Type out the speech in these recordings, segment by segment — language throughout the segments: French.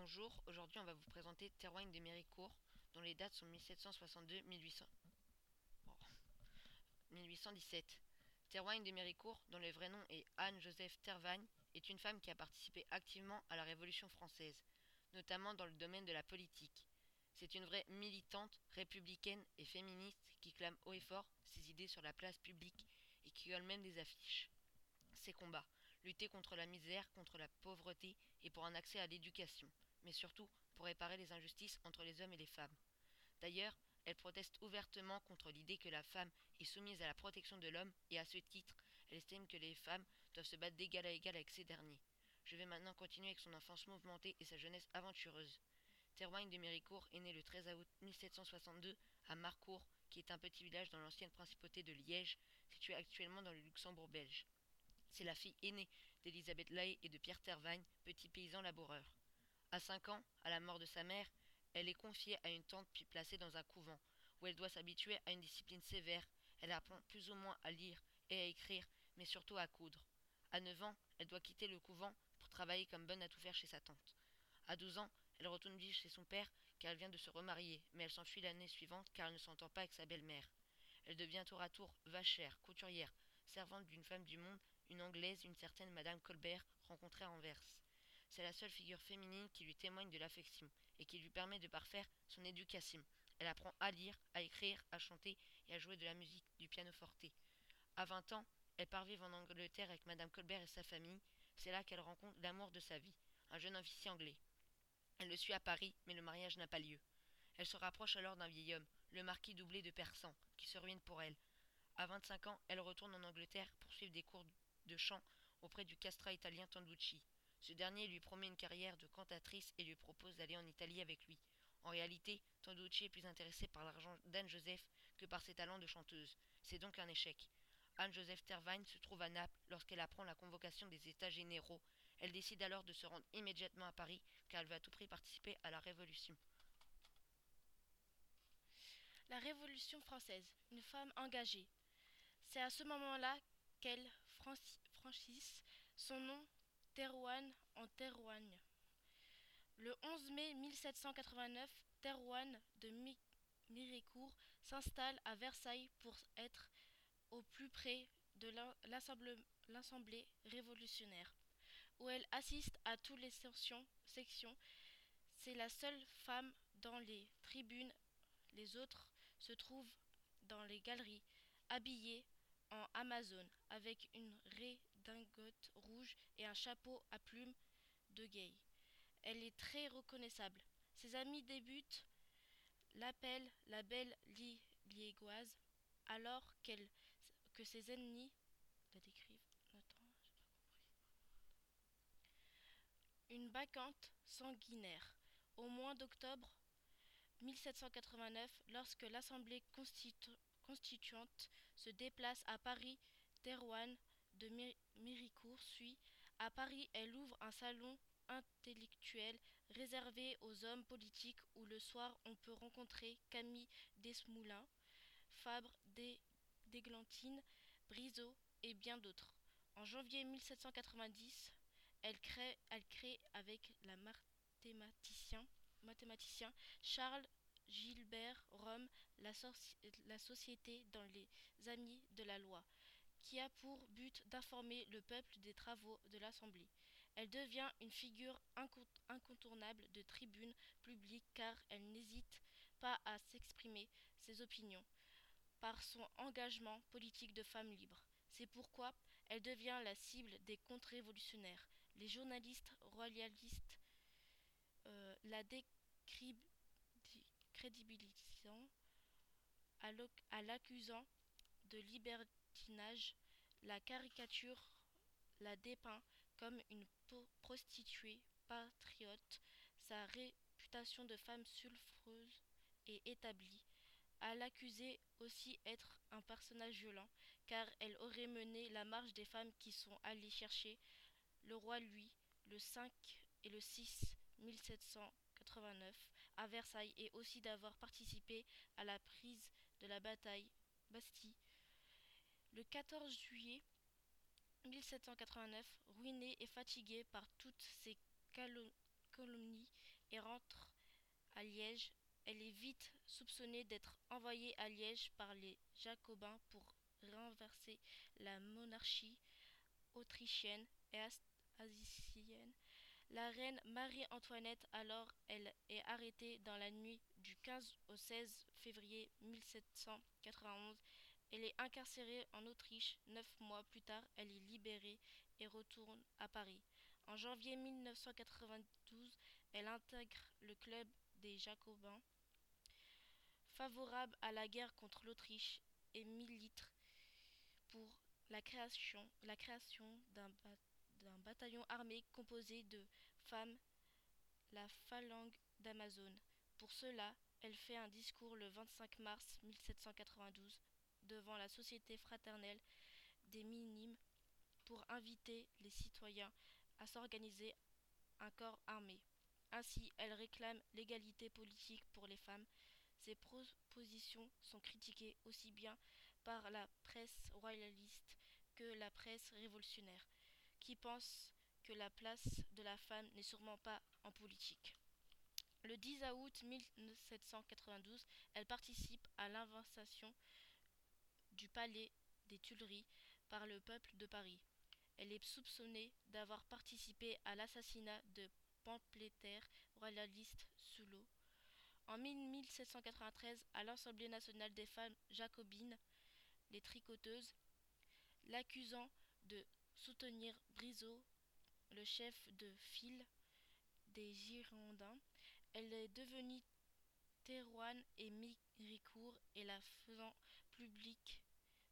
Bonjour, aujourd'hui on va vous présenter Terwine de Méricourt, dont les dates sont 1762-1800. 1817. Terwine de Méricourt, dont le vrai nom est Anne-Joseph Tervagne, est une femme qui a participé activement à la Révolution française, notamment dans le domaine de la politique. C'est une vraie militante, républicaine et féministe qui clame haut et fort ses idées sur la place publique et qui colle même des affiches. Ses combats, lutter contre la misère, contre la pauvreté et pour un accès à l'éducation, mais surtout pour réparer les injustices entre les hommes et les femmes. D'ailleurs, elle proteste ouvertement contre l'idée que la femme est soumise à la protection de l'homme et à ce titre, elle estime que les femmes doivent se battre d'égal à égal avec ces derniers. Je vais maintenant continuer avec son enfance mouvementée et sa jeunesse aventureuse. Terwine de Méricourt est né le 13 août 1762 à Marcourt, qui est un petit village dans l'ancienne principauté de Liège, situé actuellement dans le Luxembourg belge. C'est la fille aînée d'Elisabeth Lay et de Pierre Tervagne, petit paysan laboureur. À cinq ans, à la mort de sa mère, elle est confiée à une tante puis placée dans un couvent, où elle doit s'habituer à une discipline sévère. Elle apprend plus ou moins à lire et à écrire, mais surtout à coudre. À neuf ans, elle doit quitter le couvent pour travailler comme bonne à tout faire chez sa tante. À douze ans, elle retourne vivre chez son père car elle vient de se remarier, mais elle s'enfuit l'année suivante car elle ne s'entend pas avec sa belle-mère. Elle devient tour à tour vachère, couturière, servante d'une femme du monde, une anglaise, une certaine madame Colbert, rencontrée à Anvers. C'est la seule figure féminine qui lui témoigne de l'affection et qui lui permet de parfaire son éducation. Elle apprend à lire, à écrire, à chanter et à jouer de la musique, du pianoforte. À vingt ans, elle part vivre en Angleterre avec Madame Colbert et sa famille. C'est là qu'elle rencontre l'amour de sa vie, un jeune officier anglais. Elle le suit à Paris, mais le mariage n'a pas lieu. Elle se rapproche alors d'un vieil homme, le marquis doublé de Persan, qui se ruine pour elle. À vingt-cinq ans, elle retourne en Angleterre pour suivre des cours de chant auprès du castra italien Tanducci. Ce dernier lui promet une carrière de cantatrice et lui propose d'aller en Italie avec lui. En réalité, Tanducci est plus intéressé par l'argent d'Anne-Joseph que par ses talents de chanteuse. C'est donc un échec. Anne-Joseph Tervagne se trouve à Naples lorsqu'elle apprend la convocation des États généraux. Elle décide alors de se rendre immédiatement à Paris car elle veut à tout prix participer à la Révolution. La Révolution française, une femme engagée. C'est à ce moment-là qu'elle franchisse son nom Terouane en Terouagne. Le 11 mai 1789, Terouane de Miricourt s'installe à Versailles pour être au plus près de l'Assemblée révolutionnaire, où elle assiste à toutes les sections. C'est la seule femme dans les tribunes, les autres se trouvent dans les galeries, habillées en Amazone, avec une redingote rouge et un chapeau à plumes de gay. Elle est très reconnaissable. Ses amis débutent l'appellent la belle liégoise, alors qu'elle que ses ennemis la décrivent. Une bacchante sanguinaire. Au mois d'octobre 1789, lorsque l'Assemblée constituante se déplace à Paris, Terouane de Méricourt suit. À Paris, elle ouvre un salon intellectuel réservé aux hommes politiques où le soir on peut rencontrer Camille Desmoulins, Fabre d'Églantine, Briseau et bien d'autres. En janvier 1790, elle crée, elle crée avec la mathématicien, mathématicien Charles Gilbert Rome la, Société dans les Amis de la Loi, qui a pour but d'informer le peuple des travaux de l'Assemblée. Elle devient une figure incontournable de tribune publique car elle n'hésite pas à s'exprimer ses opinions par son engagement politique de femme libre. C'est pourquoi elle devient la cible des contre-révolutionnaires. Les journalistes royalistes euh, la décrédibilisant à l'accusant de libertinage, la caricature la dépeint comme une prostituée patriote. Sa réputation de femme sulfureuse est établie à l'accuser aussi être un personnage violent, car elle aurait mené la marche des femmes qui sont allées chercher le roi Louis le 5 et le 6 1789 à Versailles et aussi d'avoir participé à la prise de la bataille Bastille. Le 14 juillet 1789, ruinée et fatiguée par toutes ces calomnies, et rentre à Liège. Elle est vite soupçonnée d'être envoyée à Liège par les Jacobins pour renverser la monarchie autrichienne et assyrienne. La reine Marie-Antoinette, alors, elle est arrêtée dans la nuit du 15 au 16 février 1791. Elle est incarcérée en Autriche. Neuf mois plus tard, elle est libérée et retourne à Paris. En janvier 1992, elle intègre le club des Jacobins, favorable à la guerre contre l'Autriche, et milite pour la création, la création d'un bataillon armé composé de femmes, la phalange d'Amazon. Pour cela, elle fait un discours le 25 mars 1792 devant la Société fraternelle des minimes pour inviter les citoyens à s'organiser un corps armé. Ainsi, elle réclame l'égalité politique pour les femmes. Ses propositions sont critiquées aussi bien par la presse royaliste que la presse révolutionnaire, qui pense que la place de la femme n'est sûrement pas en politique. Le 10 août 1792, elle participe à l'invitation du palais des Tuileries par le peuple de Paris. Elle est soupçonnée d'avoir participé à l'assassinat de pamphlétaires royalistes sous l'eau. En 1793, à l'Assemblée nationale des femmes jacobines, les tricoteuses, l'accusant de soutenir Brisot, le chef de file des Girondins, elle est devenue Thérouanne et Méricourt et la faisant publique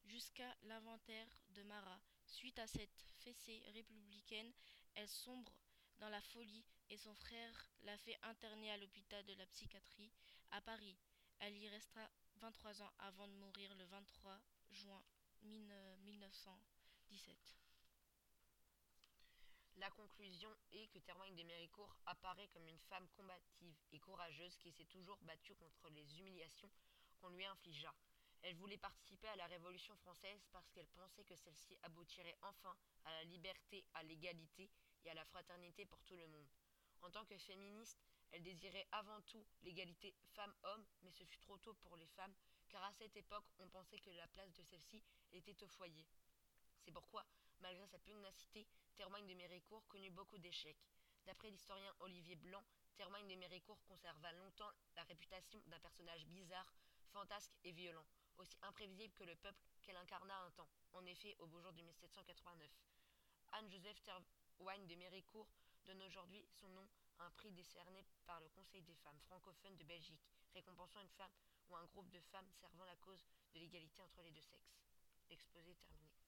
jusqu'à l'inventaire de Marat. Suite à cette fessée républicaine, elle sombre dans la folie et son frère l'a fait interner à l'hôpital de la psychiatrie à Paris. Elle y restera 23 ans avant de mourir le 23 juin 1917. La conclusion est que Théroigne de Méricourt apparaît comme une femme combative et courageuse qui s'est toujours battue contre les humiliations qu'on lui infligea. Elle voulait participer à la Révolution française parce qu'elle pensait que celle-ci aboutirait enfin à la liberté, à l'égalité et à la fraternité pour tout le monde. En tant que féministe, elle désirait avant tout l'égalité femmes-hommes, mais ce fut trop tôt pour les femmes, car à cette époque, on pensait que la place de celle-ci était au foyer. C'est pourquoi, malgré sa pugnacité, Théroigne de Méricourt connut beaucoup d'échecs. D'après l'historien Olivier Blanc, Théroigne de Méricourt conserva longtemps la réputation d'un personnage bizarre, fantasque et violent, aussi imprévisible que le peuple qu'elle incarna un temps, en effet au beau jour de 1789. Anne-Joseph Théroigne de Méricourt donne aujourd'hui son nom à un prix décerné par le Conseil des femmes francophones de Belgique, récompensant une femme ou un groupe de femmes servant la cause de l'égalité entre les deux sexes. L'exposé terminé.